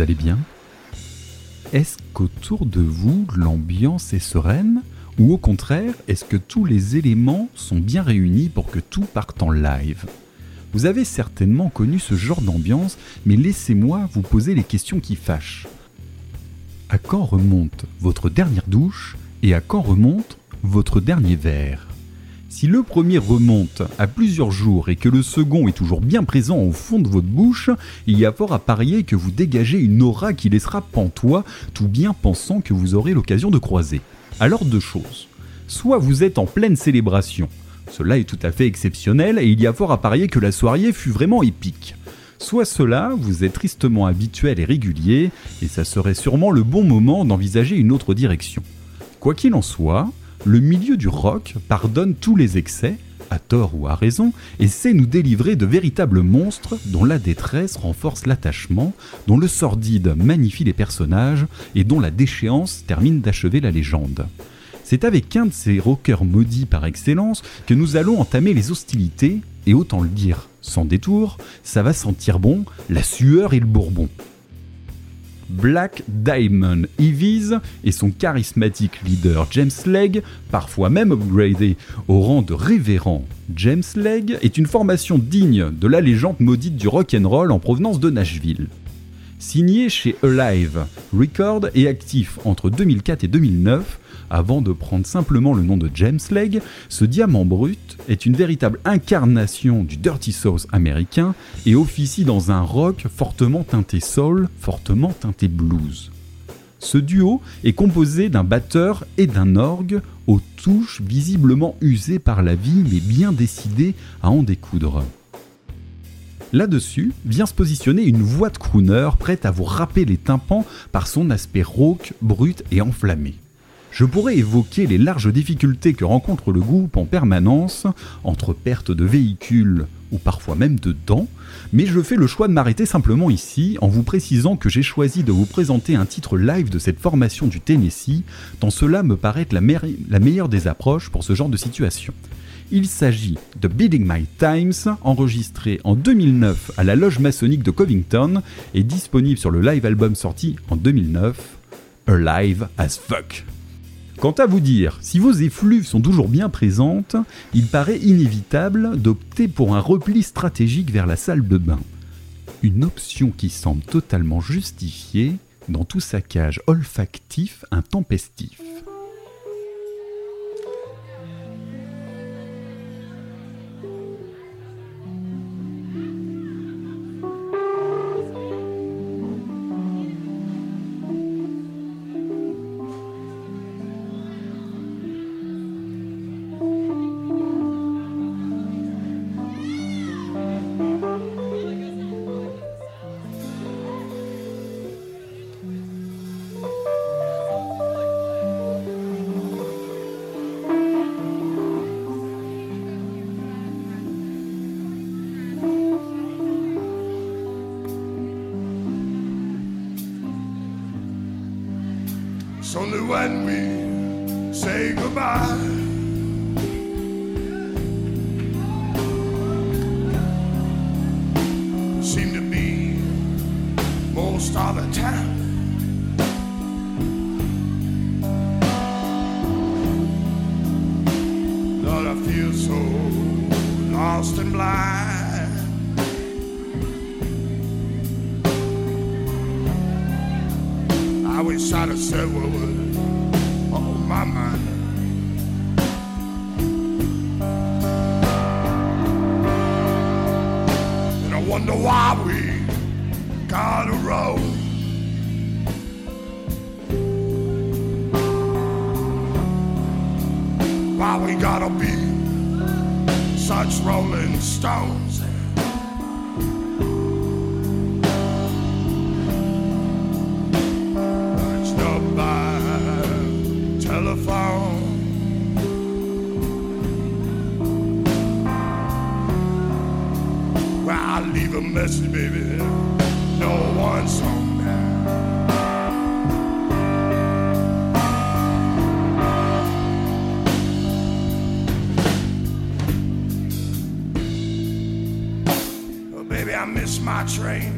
allez bien? Est-ce qu'autour de vous, l'ambiance est sereine? Ou au contraire, est-ce que tous les éléments sont bien réunis pour que tout parte en live? Vous avez certainement connu ce genre d'ambiance, mais laissez-moi vous poser les questions qui fâchent. À quand remonte votre dernière douche et à quand remonte votre dernier verre? Si le premier remonte à plusieurs jours et que le second est toujours bien présent au fond de votre bouche, il y a fort à parier que vous dégagez une aura qui laissera pantois, tout bien pensant que vous aurez l'occasion de croiser. Alors deux choses. Soit vous êtes en pleine célébration, cela est tout à fait exceptionnel et il y a fort à parier que la soirée fut vraiment épique. Soit cela, vous êtes tristement habituel et régulier, et ça serait sûrement le bon moment d'envisager une autre direction. Quoi qu'il en soit, le milieu du rock pardonne tous les excès, à tort ou à raison, et sait nous délivrer de véritables monstres dont la détresse renforce l'attachement, dont le sordide magnifie les personnages et dont la déchéance termine d'achever la légende. C'est avec un de ces rockers maudits par excellence que nous allons entamer les hostilités, et autant le dire sans détour, ça va sentir bon la sueur et le bourbon. Black Diamond Evies et son charismatique leader James Legg, parfois même upgradé au rang de révérend James Legg, est une formation digne de la légende maudite du rock'n'roll en provenance de Nashville. Signé chez Alive Record et actif entre 2004 et 2009, avant de prendre simplement le nom de James Legg, ce diamant brut est une véritable incarnation du Dirty South américain et officie dans un rock fortement teinté soul, fortement teinté blues. Ce duo est composé d'un batteur et d'un orgue aux touches visiblement usées par la vie mais bien décidées à en découdre. Là-dessus vient se positionner une voix de crooner prête à vous râper les tympans par son aspect rauque, brut et enflammé. Je pourrais évoquer les larges difficultés que rencontre le groupe en permanence, entre perte de véhicules ou parfois même de dents, mais je fais le choix de m'arrêter simplement ici en vous précisant que j'ai choisi de vous présenter un titre live de cette formation du Tennessee, tant cela me paraît la, la meilleure des approches pour ce genre de situation. Il s'agit de Bidding My Times, enregistré en 2009 à la loge maçonnique de Covington et disponible sur le live album sorti en 2009, Alive as Fuck. Quant à vous dire, si vos effluves sont toujours bien présentes, il paraît inévitable d'opter pour un repli stratégique vers la salle de bain. Une option qui semble totalement justifiée dans tout saccage olfactif intempestif. Only when we say goodbye. Seem to be most all the time. Lord, I feel so lost and blind. Have said was on my mind. And I wonder why we got a road. Why we gotta be train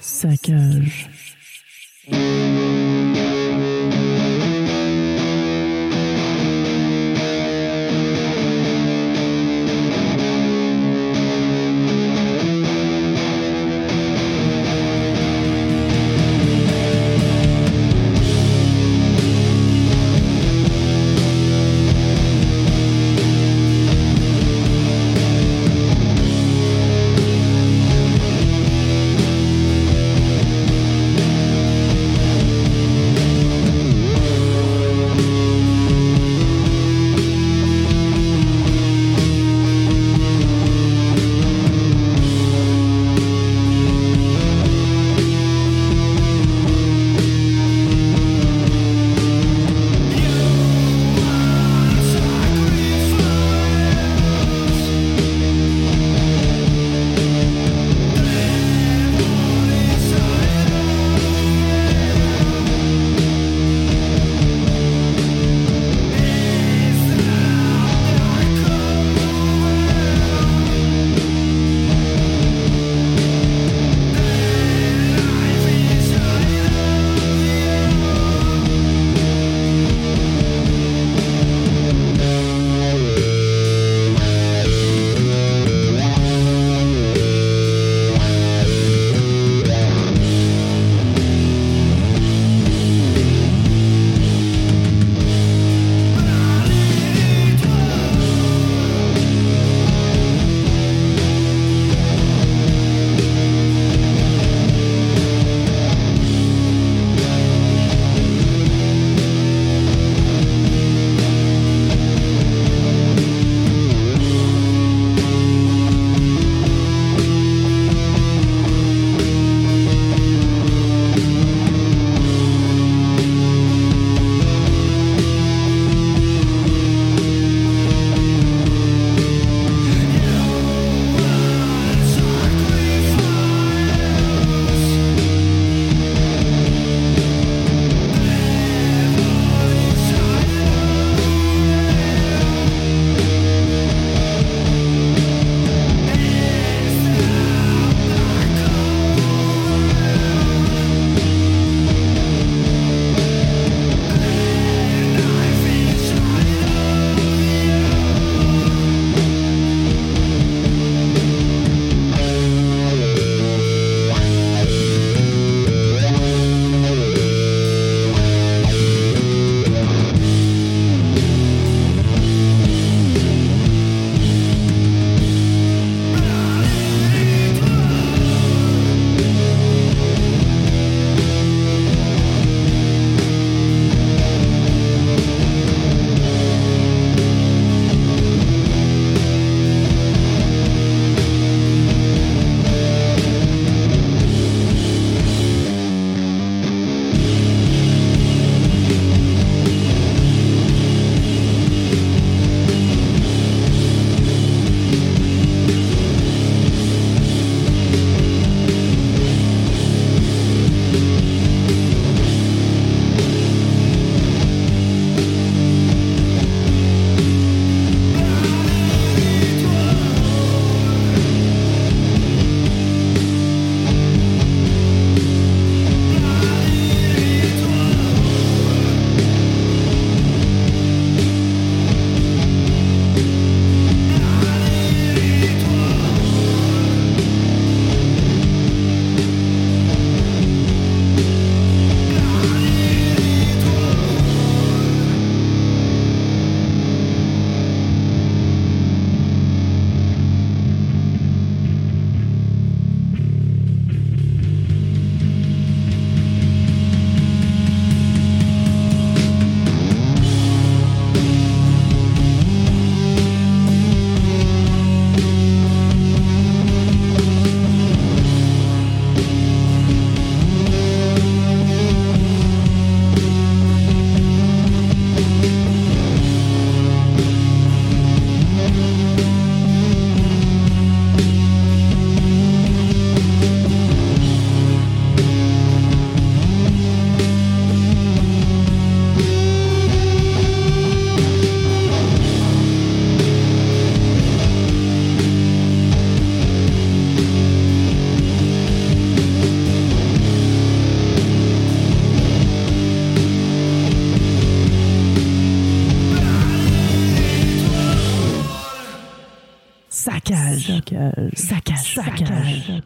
Saccage.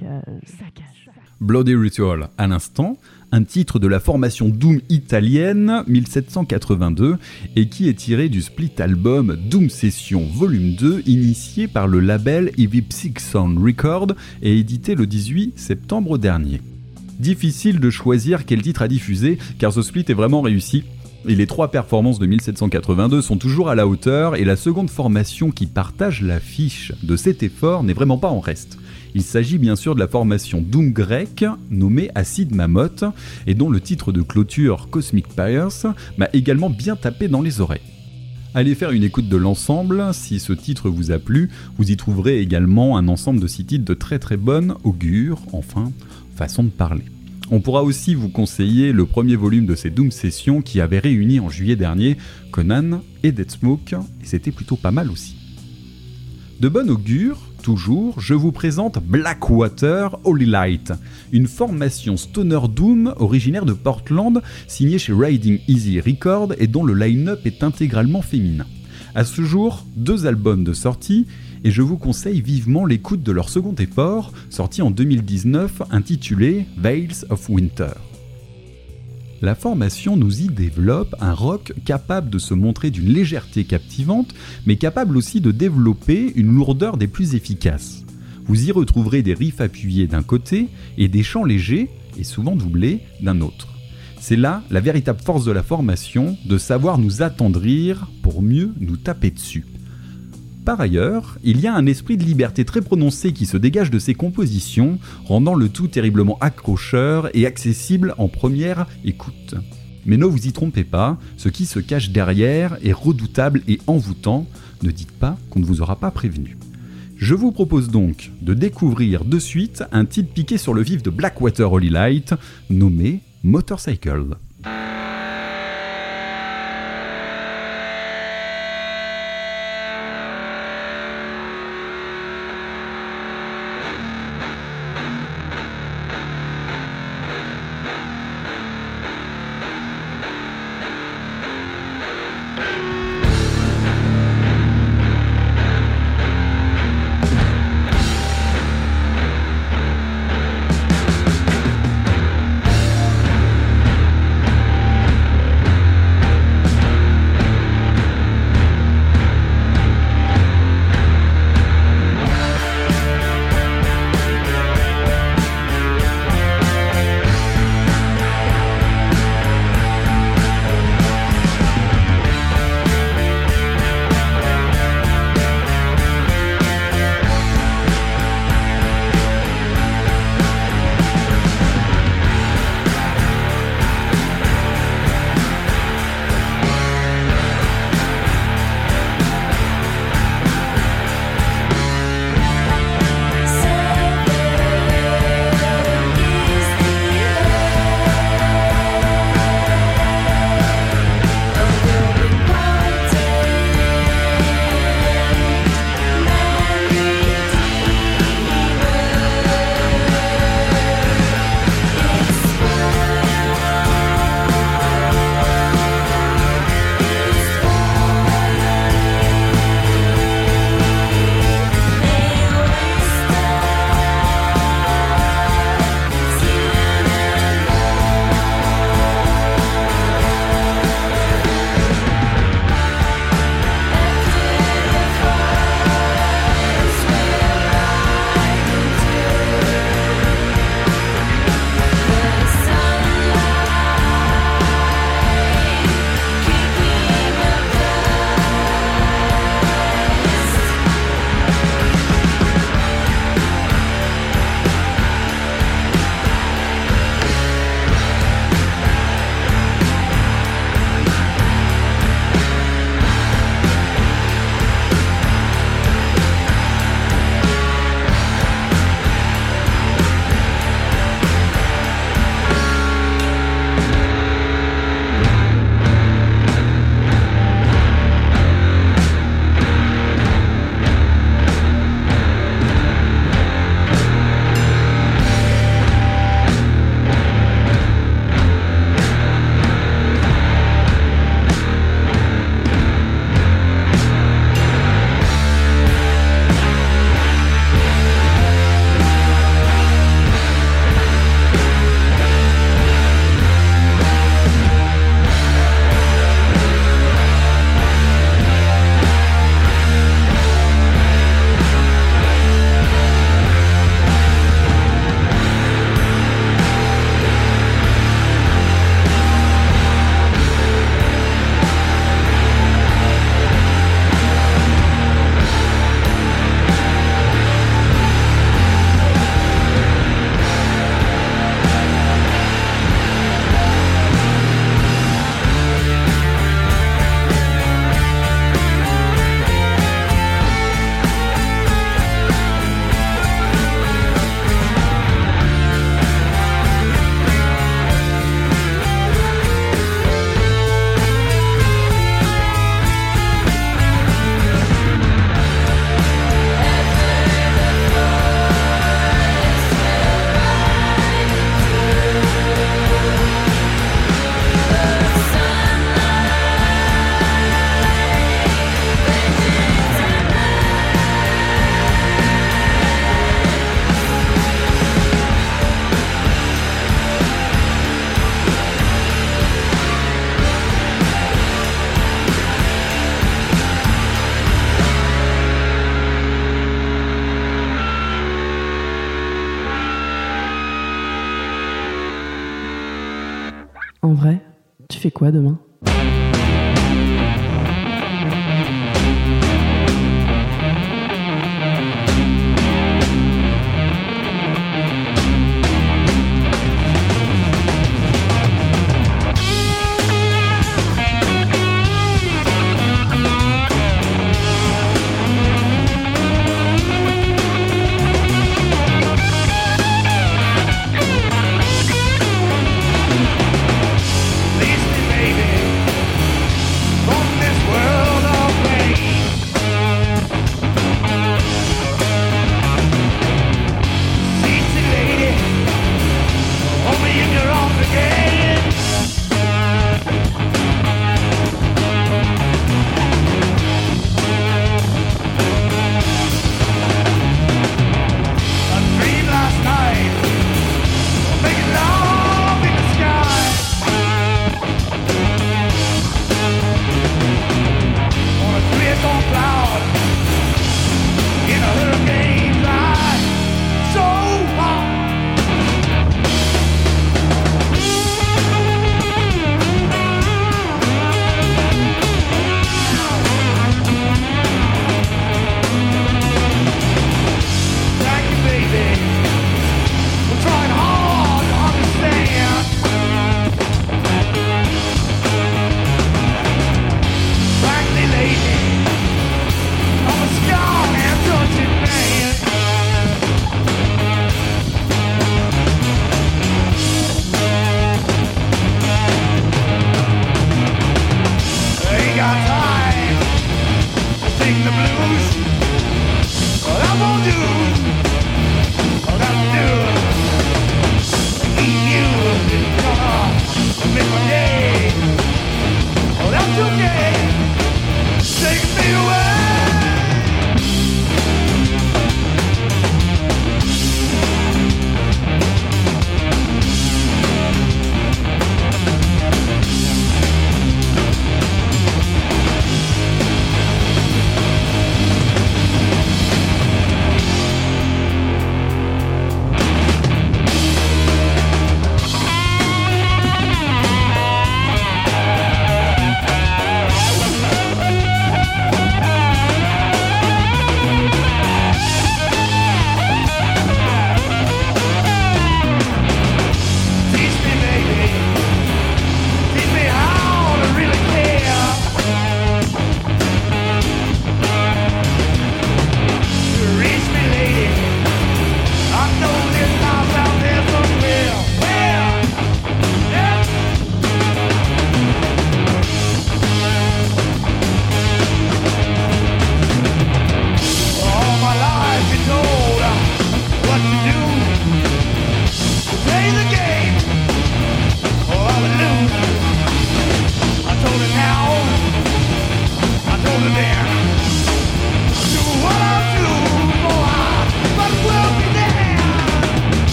Saccage, Bloody Ritual à l'instant, un titre de la formation Doom italienne 1782 et qui est tiré du split album Doom Session Volume 2 initié par le label Ivy Sound Record et édité le 18 septembre dernier. Difficile de choisir quel titre à diffuser car ce split est vraiment réussi et les trois performances de 1782 sont toujours à la hauteur et la seconde formation qui partage l'affiche de cet effort n'est vraiment pas en reste. Il s'agit bien sûr de la formation Doom grec nommée Acid Mammoth et dont le titre de clôture Cosmic Pyres m'a également bien tapé dans les oreilles. Allez faire une écoute de l'ensemble, si ce titre vous a plu, vous y trouverez également un ensemble de six titres de très très bonne augure, enfin, façon de parler. On pourra aussi vous conseiller le premier volume de ces Doom Sessions qui avait réuni en juillet dernier Conan et Dead Smoke, et c'était plutôt pas mal aussi. De bonne augure, toujours, je vous présente Blackwater Holy Light, une formation stoner doom originaire de Portland, signée chez Riding Easy Records et dont le line-up est intégralement féminin. À ce jour, deux albums de sortie, et je vous conseille vivement l'écoute de leur second effort, sorti en 2019, intitulé Veils of Winter la formation nous y développe un rock capable de se montrer d'une légèreté captivante, mais capable aussi de développer une lourdeur des plus efficaces. Vous y retrouverez des riffs appuyés d'un côté et des chants légers, et souvent doublés, d'un autre. C'est là la véritable force de la formation, de savoir nous attendrir pour mieux nous taper dessus. Par ailleurs, il y a un esprit de liberté très prononcé qui se dégage de ses compositions, rendant le tout terriblement accrocheur et accessible en première écoute. Mais ne vous y trompez pas, ce qui se cache derrière est redoutable et envoûtant, ne dites pas qu'on ne vous aura pas prévenu. Je vous propose donc de découvrir de suite un titre piqué sur le vif de Blackwater Holy Light, nommé Motorcycle.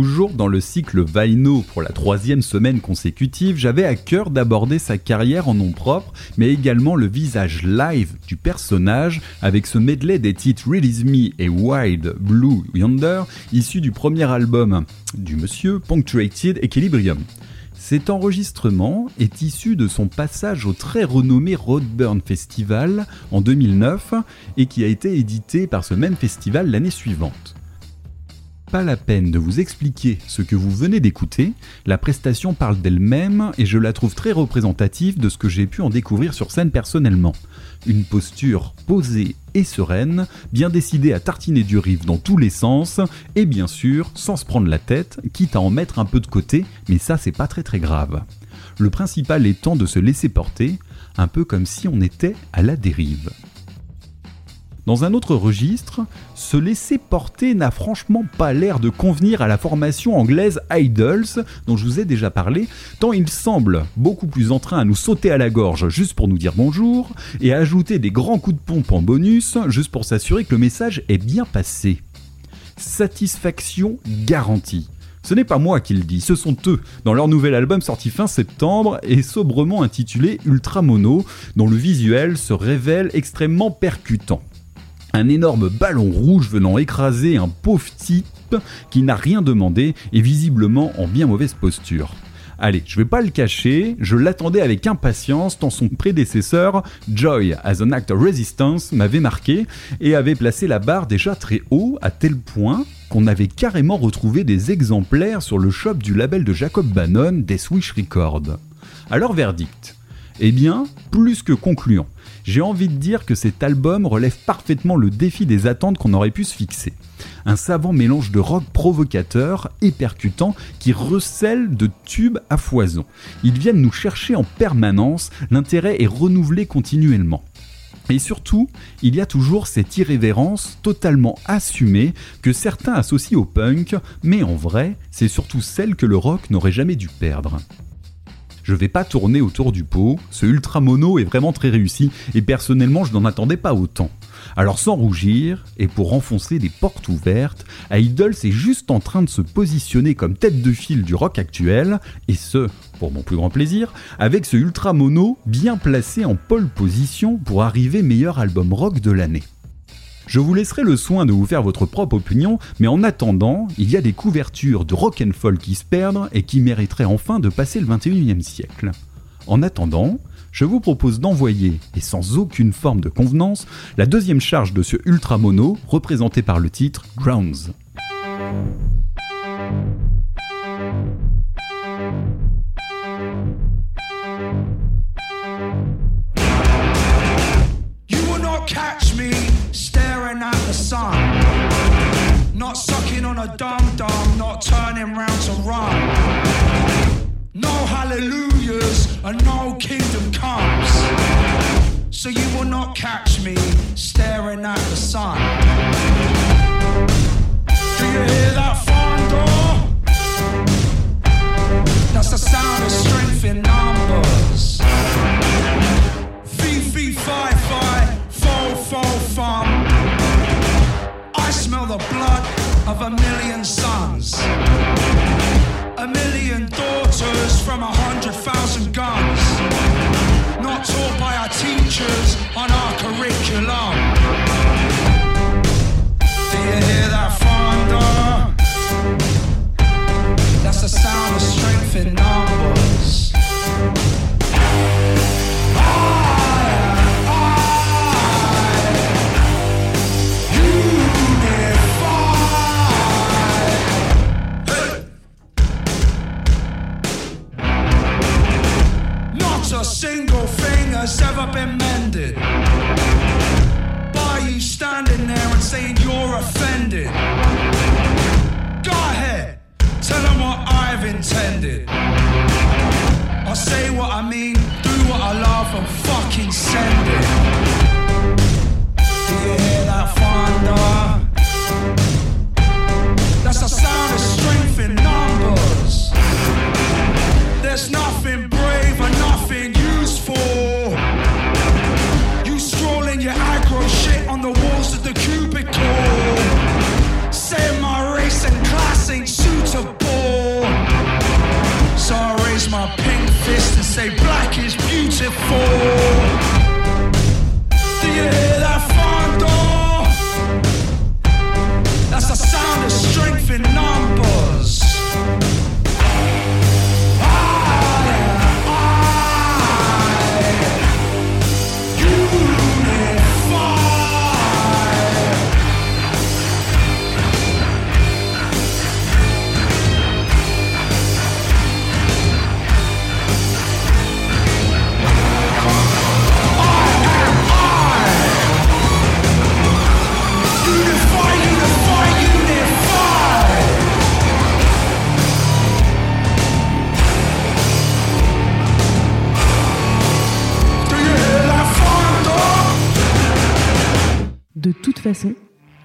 Toujours dans le cycle Vaino pour la troisième semaine consécutive, j'avais à cœur d'aborder sa carrière en nom propre, mais également le visage live du personnage avec ce medley des titres Release Me et Wild Blue Yonder, issus du premier album du monsieur Punctuated Equilibrium. Cet enregistrement est issu de son passage au très renommé Roadburn Festival en 2009 et qui a été édité par ce même festival l'année suivante pas la peine de vous expliquer ce que vous venez d'écouter, la prestation parle d'elle-même et je la trouve très représentative de ce que j'ai pu en découvrir sur scène personnellement. Une posture posée et sereine, bien décidée à tartiner du riff dans tous les sens, et bien sûr sans se prendre la tête, quitte à en mettre un peu de côté, mais ça c'est pas très très grave. Le principal étant de se laisser porter, un peu comme si on était à la dérive. Dans un autre registre, se laisser porter n'a franchement pas l'air de convenir à la formation anglaise Idols, dont je vous ai déjà parlé, tant il semble beaucoup plus en train à nous sauter à la gorge juste pour nous dire bonjour, et à ajouter des grands coups de pompe en bonus, juste pour s'assurer que le message est bien passé. Satisfaction garantie. Ce n'est pas moi qui le dis, ce sont eux, dans leur nouvel album sorti fin septembre et sobrement intitulé Ultra Mono, dont le visuel se révèle extrêmement percutant. Un énorme ballon rouge venant écraser un pauvre type qui n'a rien demandé et visiblement en bien mauvaise posture. Allez, je vais pas le cacher, je l'attendais avec impatience tant son prédécesseur, Joy as an Act of Resistance, m'avait marqué et avait placé la barre déjà très haut à tel point qu'on avait carrément retrouvé des exemplaires sur le shop du label de Jacob Bannon, des Swish Records. Alors verdict Eh bien, plus que concluant. J'ai envie de dire que cet album relève parfaitement le défi des attentes qu'on aurait pu se fixer. Un savant mélange de rock provocateur et percutant qui recèle de tubes à foison. Ils viennent nous chercher en permanence, l'intérêt est renouvelé continuellement. Et surtout, il y a toujours cette irrévérence totalement assumée que certains associent au punk, mais en vrai, c'est surtout celle que le rock n'aurait jamais dû perdre. Je vais pas tourner autour du pot, ce ultra mono est vraiment très réussi et personnellement je n'en attendais pas autant. Alors sans rougir, et pour enfoncer des portes ouvertes, Idols est juste en train de se positionner comme tête de file du rock actuel, et ce, pour mon plus grand plaisir, avec ce ultra mono bien placé en pole position pour arriver meilleur album rock de l'année. Je vous laisserai le soin de vous faire votre propre opinion, mais en attendant, il y a des couvertures de rock and folk qui se perdent et qui mériteraient enfin de passer le 21e siècle. En attendant, je vous propose d'envoyer, et sans aucune forme de convenance, la deuxième charge de ce ultra mono représenté par le titre Grounds. A dum dum, not turning round to run. No hallelujahs and no kingdom comes. So you will not catch me staring at the sun. Do you hear that thunder? That's the sound of strength in numbers. Fee, fee, fi, fi, fo, fo, fum. I smell the blood of a million sons. A million daughters from a hundred thousand guns. Not taught by our teachers on our curriculum. Do you hear that thunder? That's the sound of strength in numbers. A single thing has ever been mended. By you standing there and saying you're offended. Go ahead, tell them what I've intended. I say what I mean, do what I love, and fucking send it. Do you hear that thunder? That's the sound of strength in numbers. There's nothing and nothing useful. You strolling your aggro shit on the walls of the cubicle. Saying my race and class ain't suitable. So I raise my pink fist and say black is beautiful. Do you hear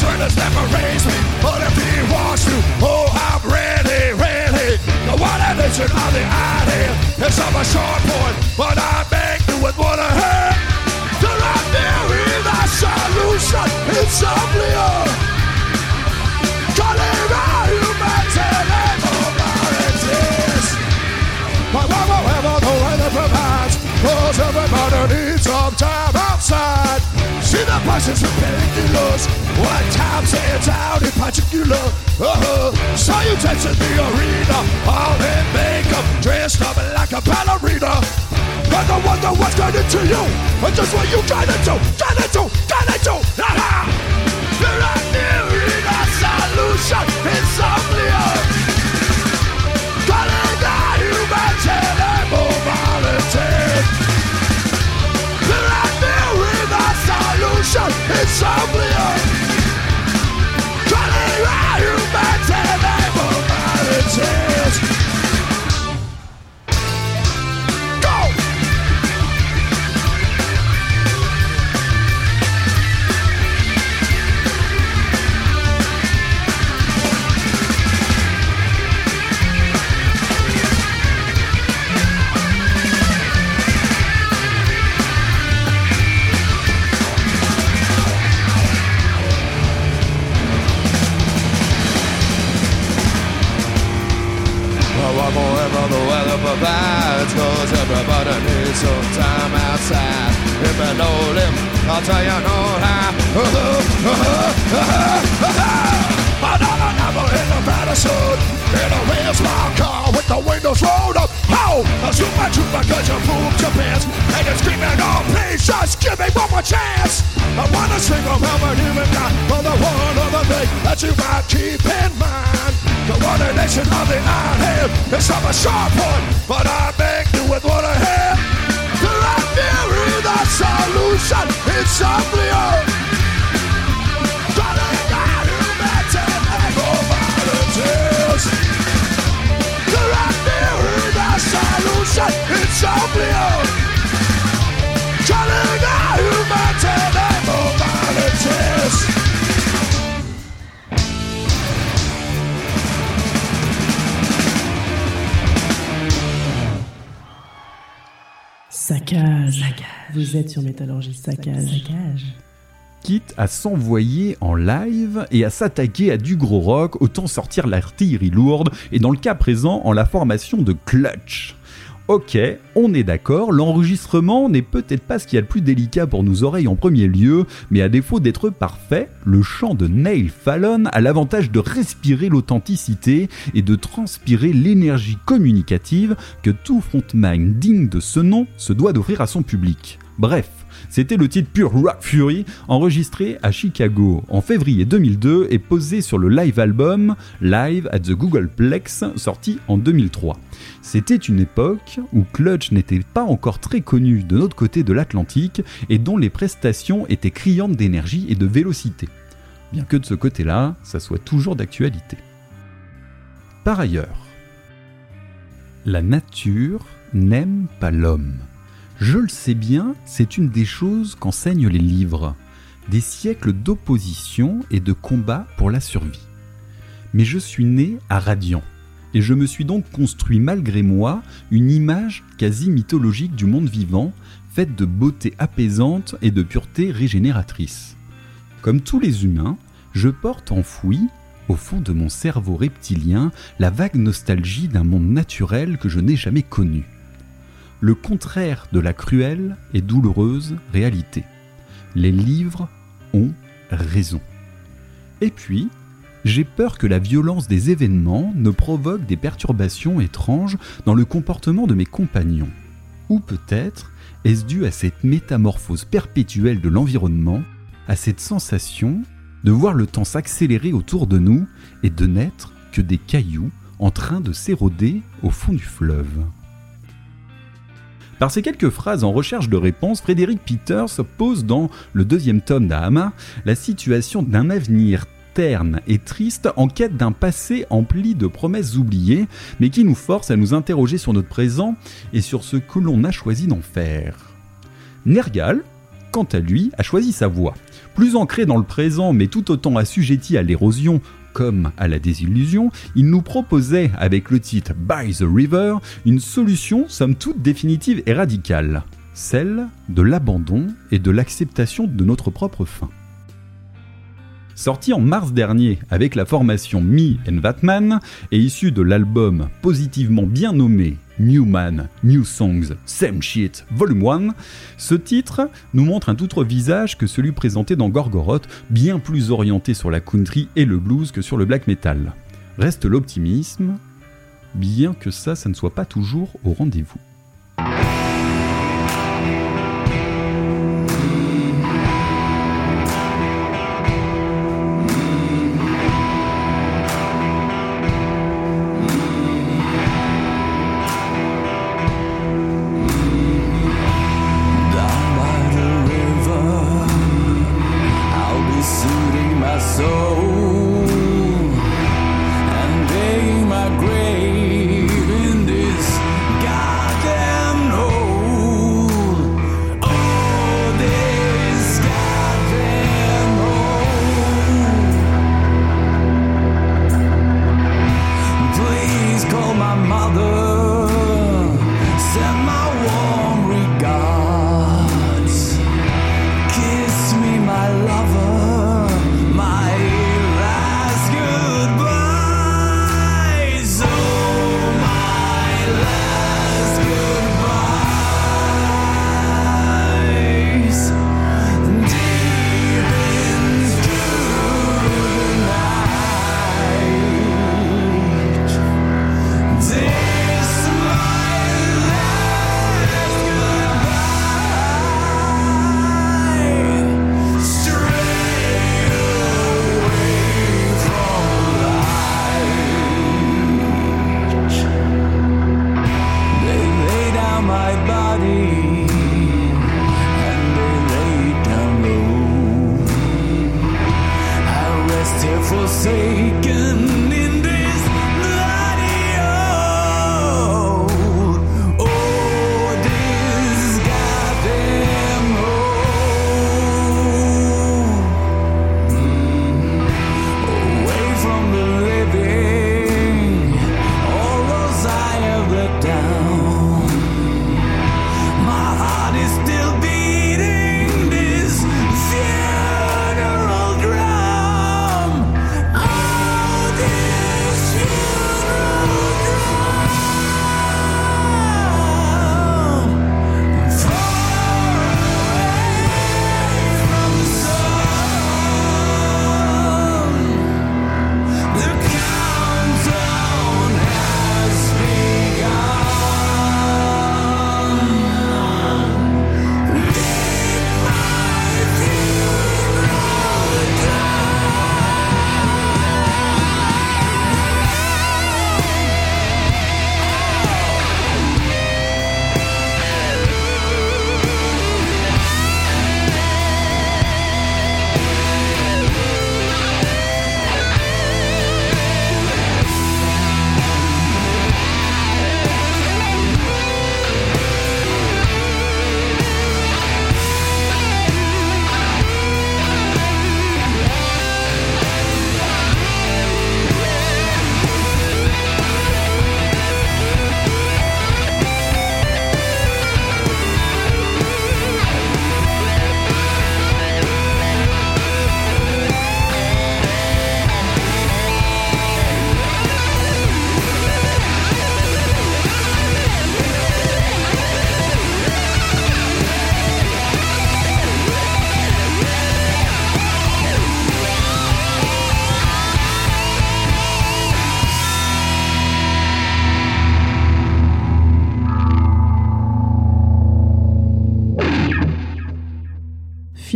Ventriloquist never raised me. But if he wants to, oh, I'm ready, ready. The one nation on the island It's of a short point But I make do with what I have Till I'm nearing the solution Insomnia Calling out humanity Humanities But wherever the weather provides Cause everybody needs some time outside See the prices ridiculous One time stands out in particular? Uh-huh. You dancing the arena. All in makeup Dressed up like a ballerina. But I wonder what's getting to you. And just what you trying to do Trying to do, trying to do. Ha-ha! You're not nearing a solution Insomnia so Vous êtes sur Métallurgie Saccage. Quitte à s'envoyer en live et à s'attaquer à du gros rock, autant sortir l'artillerie lourde, et dans le cas présent, en la formation de Clutch. Ok, on est d'accord, l'enregistrement n'est peut-être pas ce qu'il y a de plus délicat pour nos oreilles en premier lieu, mais à défaut d'être parfait, le chant de Neil Fallon a l'avantage de respirer l'authenticité et de transpirer l'énergie communicative que tout frontman digne de ce nom se doit d'offrir à son public. Bref, c'était le titre pur Rock Fury, enregistré à Chicago en février 2002 et posé sur le live album Live at the Googleplex, sorti en 2003. C'était une époque où Clutch n'était pas encore très connu de notre côté de l'Atlantique et dont les prestations étaient criantes d'énergie et de vélocité. Bien que de ce côté-là, ça soit toujours d'actualité. Par ailleurs, la nature n'aime pas l'homme. Je le sais bien, c'est une des choses qu'enseignent les livres. Des siècles d'opposition et de combat pour la survie. Mais je suis né à Radiant, et je me suis donc construit malgré moi une image quasi mythologique du monde vivant, faite de beauté apaisante et de pureté régénératrice. Comme tous les humains, je porte enfoui, au fond de mon cerveau reptilien, la vague nostalgie d'un monde naturel que je n'ai jamais connu le contraire de la cruelle et douloureuse réalité. Les livres ont raison. Et puis, j'ai peur que la violence des événements ne provoque des perturbations étranges dans le comportement de mes compagnons. Ou peut-être est-ce dû à cette métamorphose perpétuelle de l'environnement à cette sensation de voir le temps s'accélérer autour de nous et de n'être que des cailloux en train de s'éroder au fond du fleuve. Par ces quelques phrases en recherche de réponse, Frédéric Peters pose dans le deuxième tome d'Ahama la situation d'un avenir terne et triste en quête d'un passé empli de promesses oubliées, mais qui nous force à nous interroger sur notre présent et sur ce que l'on a choisi d'en faire. Nergal, quant à lui, a choisi sa voie. Plus ancré dans le présent, mais tout autant assujetti à l'érosion comme à la désillusion, il nous proposait, avec le titre By the River, une solution somme toute définitive et radicale, celle de l'abandon et de l'acceptation de notre propre fin. Sorti en mars dernier avec la formation Me and Batman et issu de l'album positivement bien nommé New Man, New Songs, Same Shit, Volume 1, ce titre nous montre un autre visage que celui présenté dans Gorgoroth, bien plus orienté sur la country et le blues que sur le black metal. Reste l'optimisme, bien que ça, ça ne soit pas toujours au rendez-vous.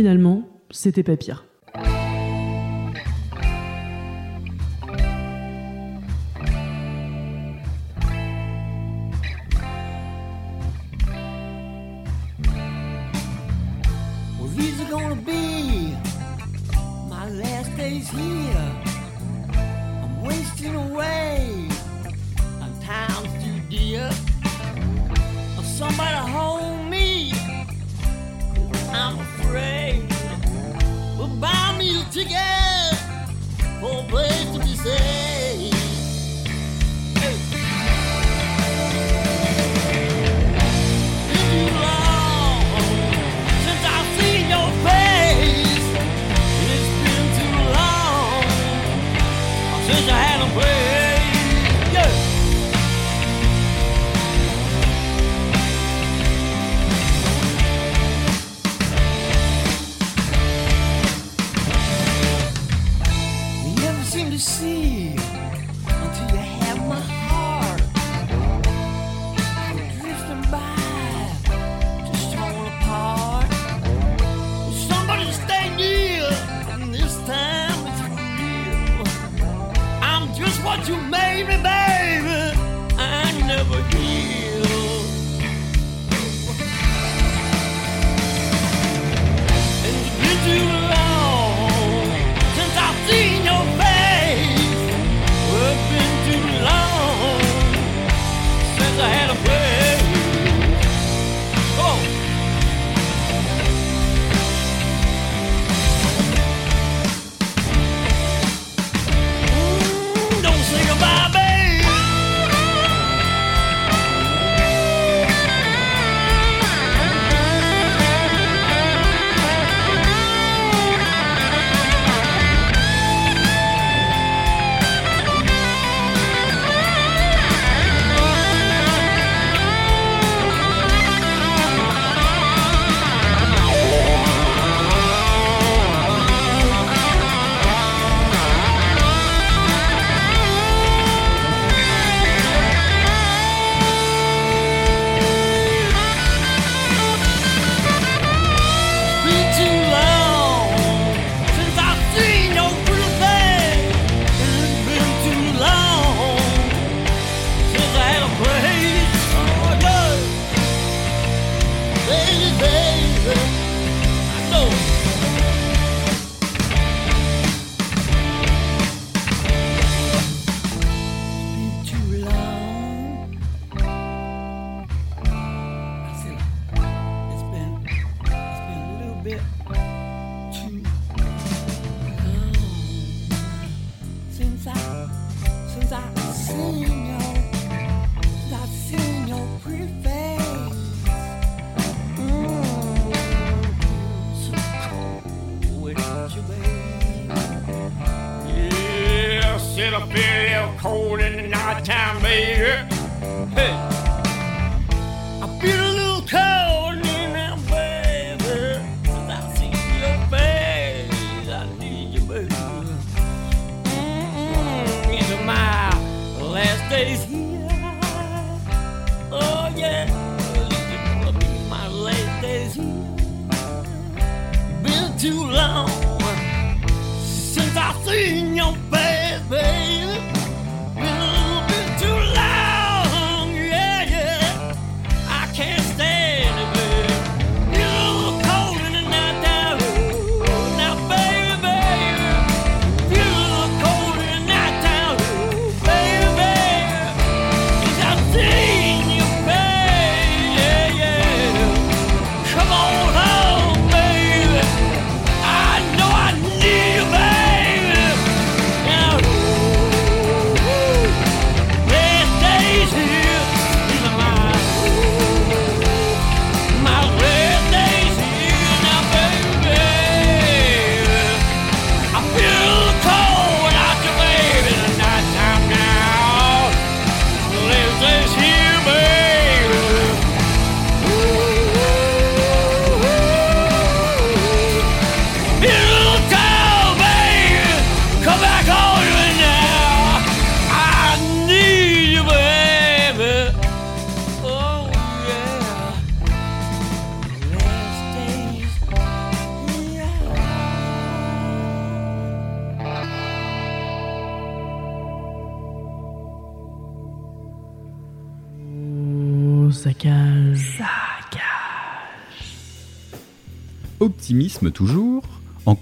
Finalement, c'était pas pire.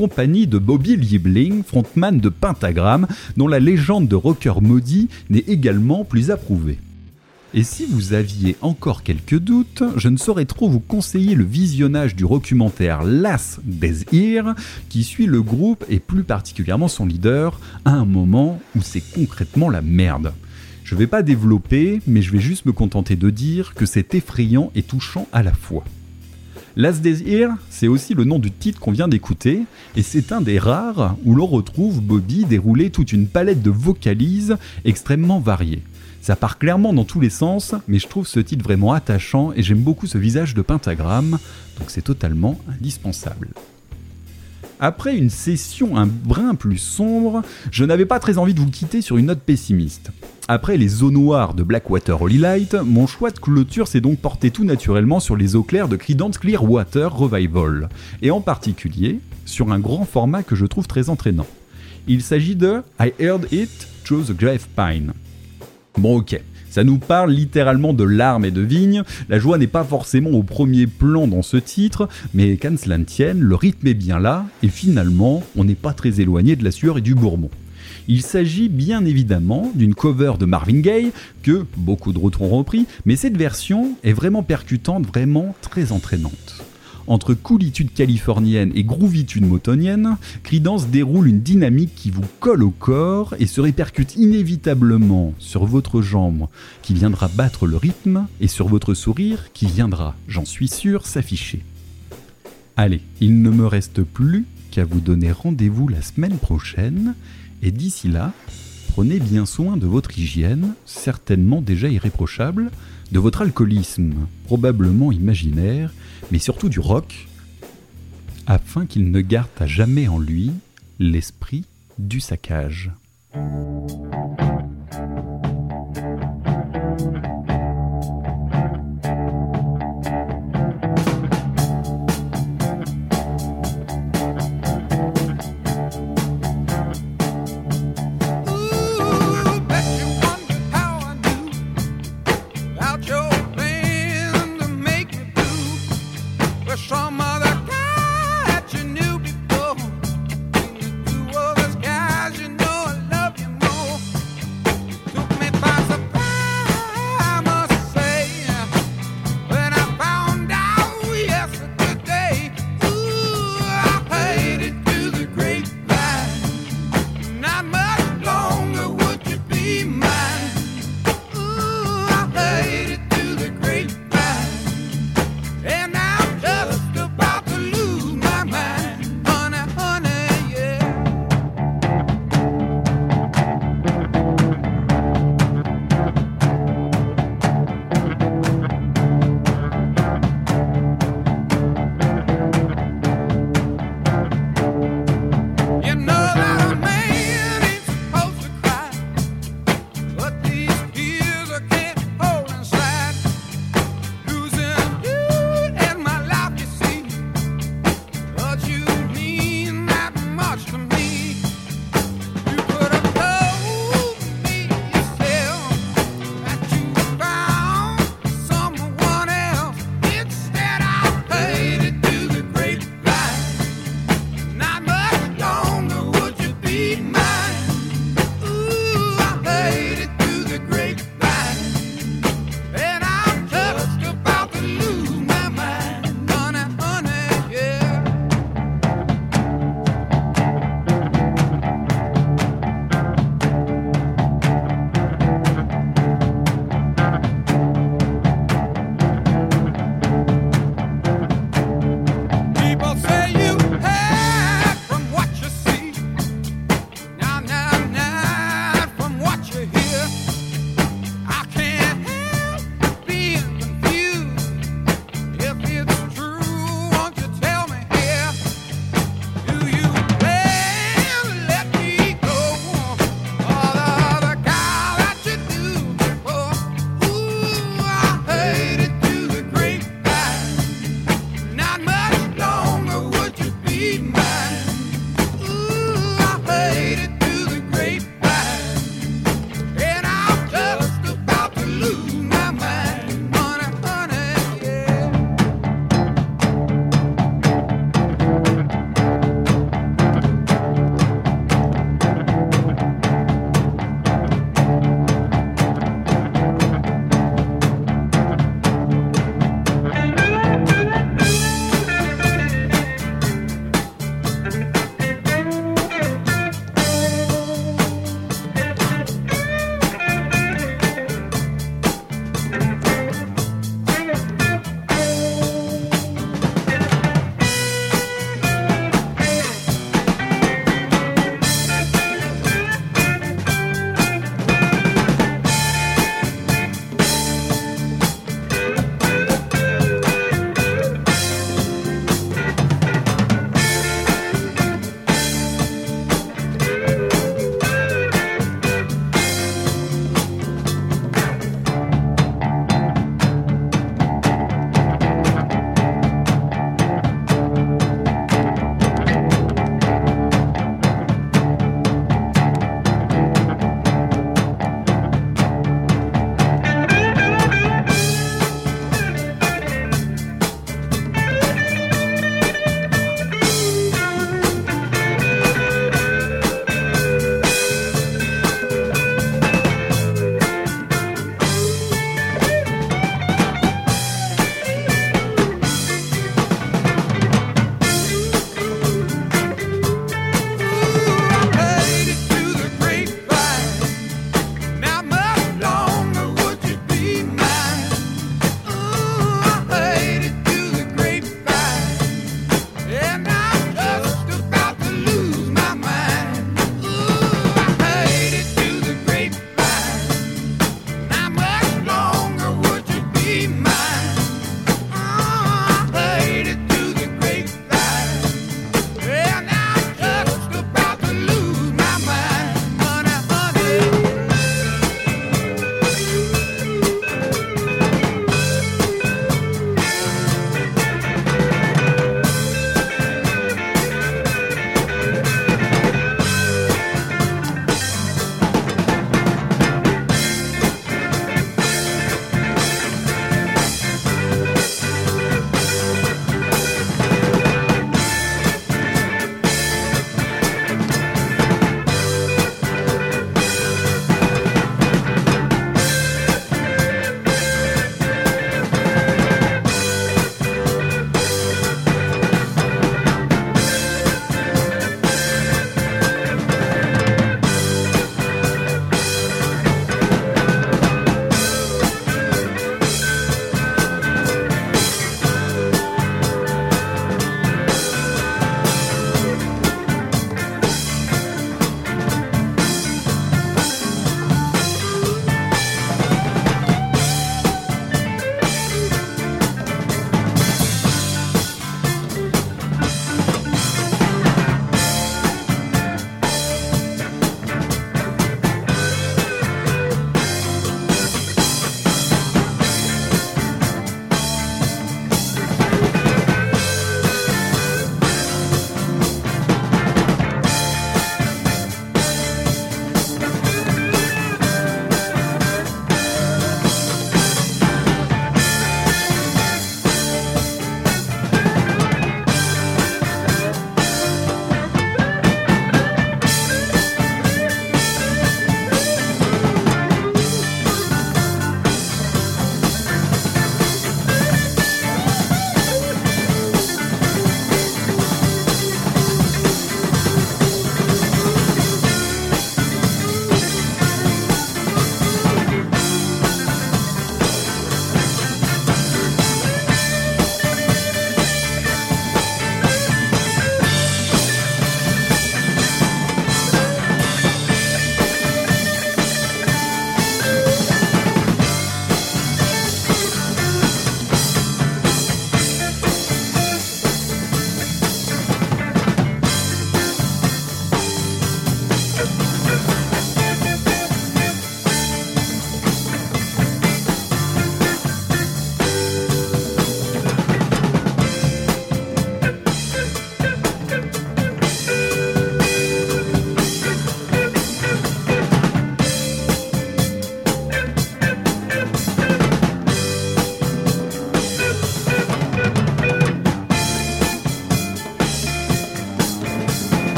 De Bobby Liebling, frontman de Pentagram, dont la légende de rocker maudit n'est également plus approuvée. Et si vous aviez encore quelques doutes, je ne saurais trop vous conseiller le visionnage du documentaire Las des Ear, qui suit le groupe et plus particulièrement son leader à un moment où c'est concrètement la merde. Je vais pas développer, mais je vais juste me contenter de dire que c'est effrayant et touchant à la fois. Last Days c'est aussi le nom du titre qu'on vient d'écouter, et c'est un des rares où l'on retrouve Bobby dérouler toute une palette de vocalises extrêmement variées. Ça part clairement dans tous les sens, mais je trouve ce titre vraiment attachant et j'aime beaucoup ce visage de pentagramme, donc c'est totalement indispensable. Après une session un brin plus sombre, je n'avais pas très envie de vous quitter sur une note pessimiste. Après les eaux noires de Blackwater Holy Light, mon choix de clôture s'est donc porté tout naturellement sur les eaux claires de Creedence Clearwater Revival, et en particulier sur un grand format que je trouve très entraînant. Il s'agit de I Heard It Through the Grave Pine. Bon ok, ça nous parle littéralement de larmes et de vignes, la joie n'est pas forcément au premier plan dans ce titre, mais qu'à cela ne tienne, le rythme est bien là, et finalement, on n'est pas très éloigné de la sueur et du bourbon. Il s'agit bien évidemment d'une cover de Marvin Gaye, que beaucoup d'autres ont repris, mais cette version est vraiment percutante, vraiment très entraînante. Entre coolitude californienne et groovitude motonienne, Creedence déroule une dynamique qui vous colle au corps et se répercute inévitablement sur votre jambe qui viendra battre le rythme et sur votre sourire qui viendra, j'en suis sûr, s'afficher. Allez, il ne me reste plus qu'à vous donner rendez-vous la semaine prochaine et d'ici là, prenez bien soin de votre hygiène, certainement déjà irréprochable, de votre alcoolisme, probablement imaginaire, mais surtout du rock, afin qu'il ne garde à jamais en lui l'esprit du saccage.